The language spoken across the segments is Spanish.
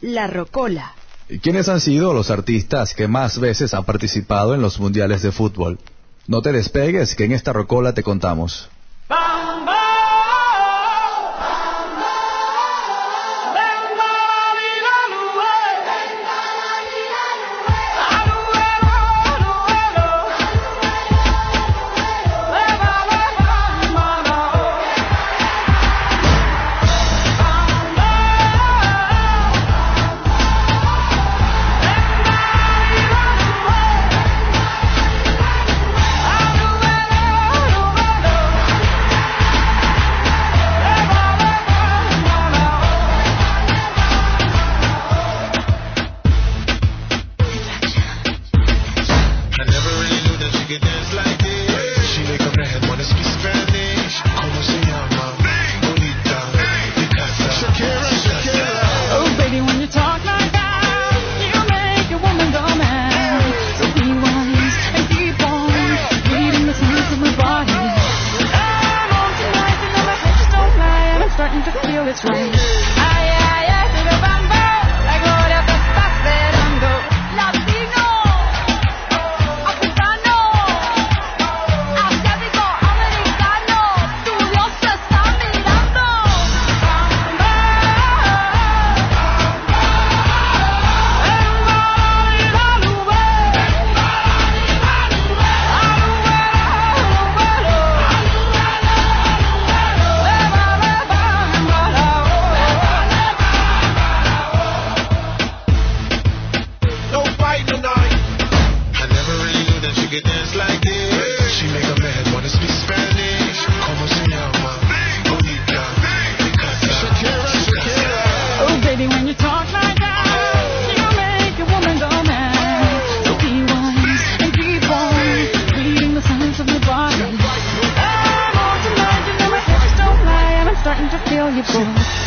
La Rocola. ¿Quiénes han sido los artistas que más veces han participado en los mundiales de fútbol? No te despegues, que en esta rocola te contamos. I could dance like this. She make a man wanna speak Spanish. Como se llama? Bonita. Shakira, Shakira. Oh, baby, when you talk like that, make a woman go mad. So be wise and reading the signs of body. I'm on tonight, you lie, I'm starting to feel you pull.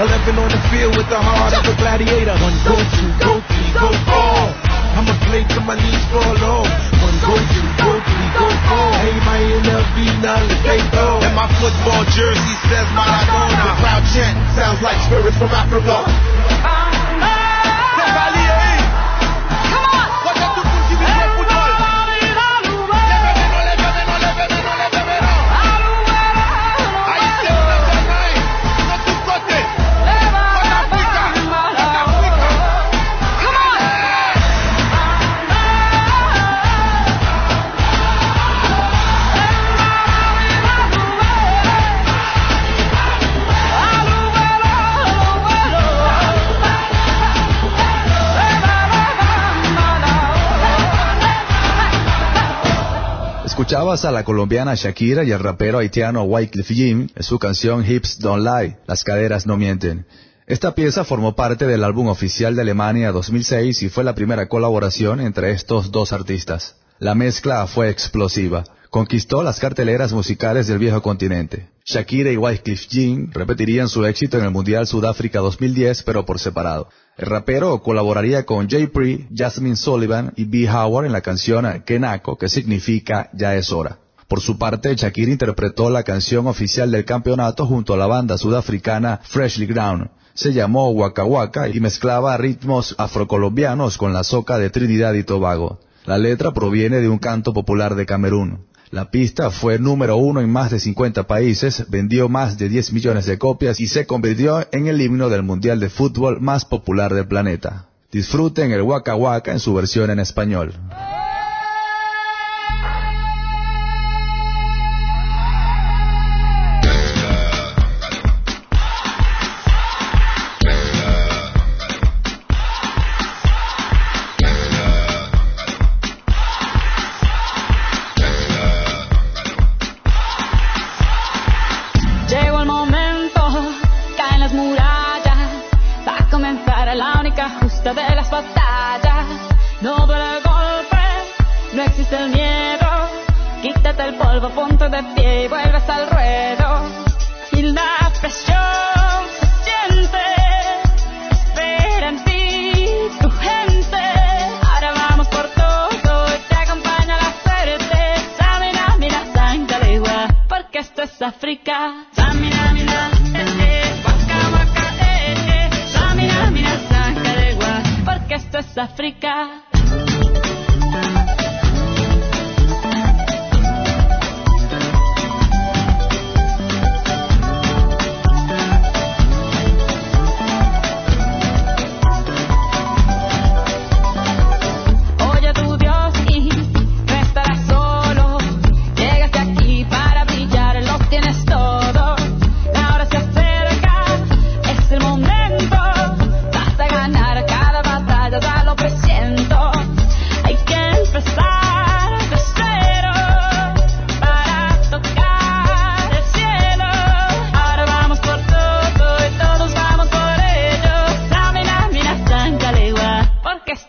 11 on the field with the heart of a gladiator. One go to, go three, go four. I'ma play till my knees fall off. One go to, go three, go four. Hey, my NLV, now let's go. And my football jersey says Maradona. The crowd chant sounds like spirits from Africa. Escuchabas a la colombiana Shakira y al rapero haitiano Wyclef Jean en su canción Hips Don't Lie, las caderas no mienten. Esta pieza formó parte del álbum oficial de Alemania 2006 y fue la primera colaboración entre estos dos artistas. La mezcla fue explosiva. Conquistó las carteleras musicales del viejo continente. Shakira y Wycliffe Jean repetirían su éxito en el Mundial Sudáfrica 2010, pero por separado. El rapero colaboraría con Jay Pre, Jasmine Sullivan y B. Howard en la canción Kenako, que significa Ya es hora. Por su parte, Shakira interpretó la canción oficial del campeonato junto a la banda sudafricana Freshly Ground. Se llamó Waka Waka y mezclaba ritmos afrocolombianos con la soca de Trinidad y Tobago. La letra proviene de un canto popular de Camerún. La pista fue número uno en más de 50 países, vendió más de 10 millones de copias y se convirtió en el himno del Mundial de Fútbol más popular del planeta. Disfruten el Waka Waka en su versión en español. Batallas. No duele el golpe, no existe el miedo, quítate el polvo, ponte de pie y vuelves al ruedo. Y la presión se siente, espera en ti tu gente. Ahora vamos por todo y te acompaña la suerte. Samina, mira, Sankalegua, porque esto es África. África.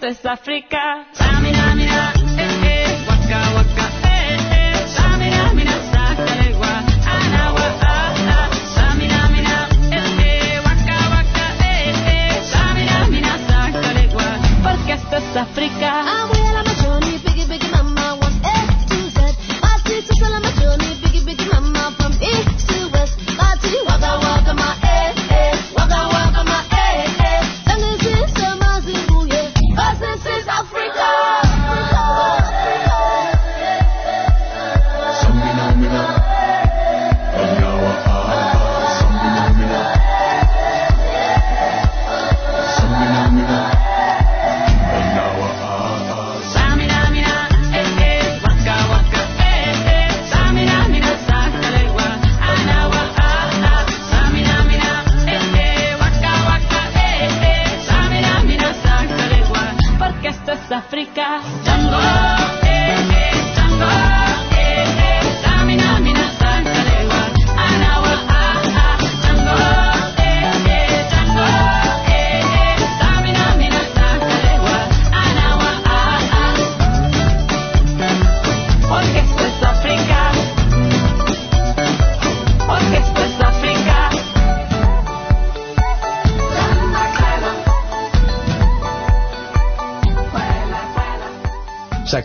Esto es África. Samina, mira, eh, eh, waka, waka, eh, eh. Anawa, ah, ah. Eh, eh, waka, waka, porque esto es África.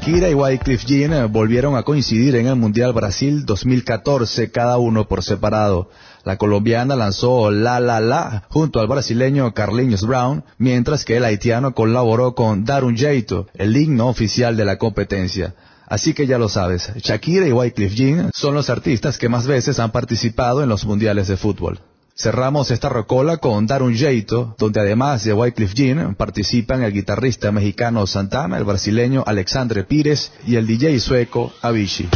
Shakira y Wycliffe Jean eh, volvieron a coincidir en el Mundial Brasil 2014, cada uno por separado. La colombiana lanzó La La La junto al brasileño Carlinhos Brown, mientras que el haitiano colaboró con Dar un Jeito, el himno oficial de la competencia. Así que ya lo sabes, Shakira y Wycliffe Jean son los artistas que más veces han participado en los mundiales de fútbol. Cerramos esta rocola con Dar un Jeito, donde además de Wycliffe Jean participan el guitarrista mexicano Santana, el brasileño Alexandre Pires y el DJ sueco Avicii.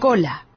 La Rocola.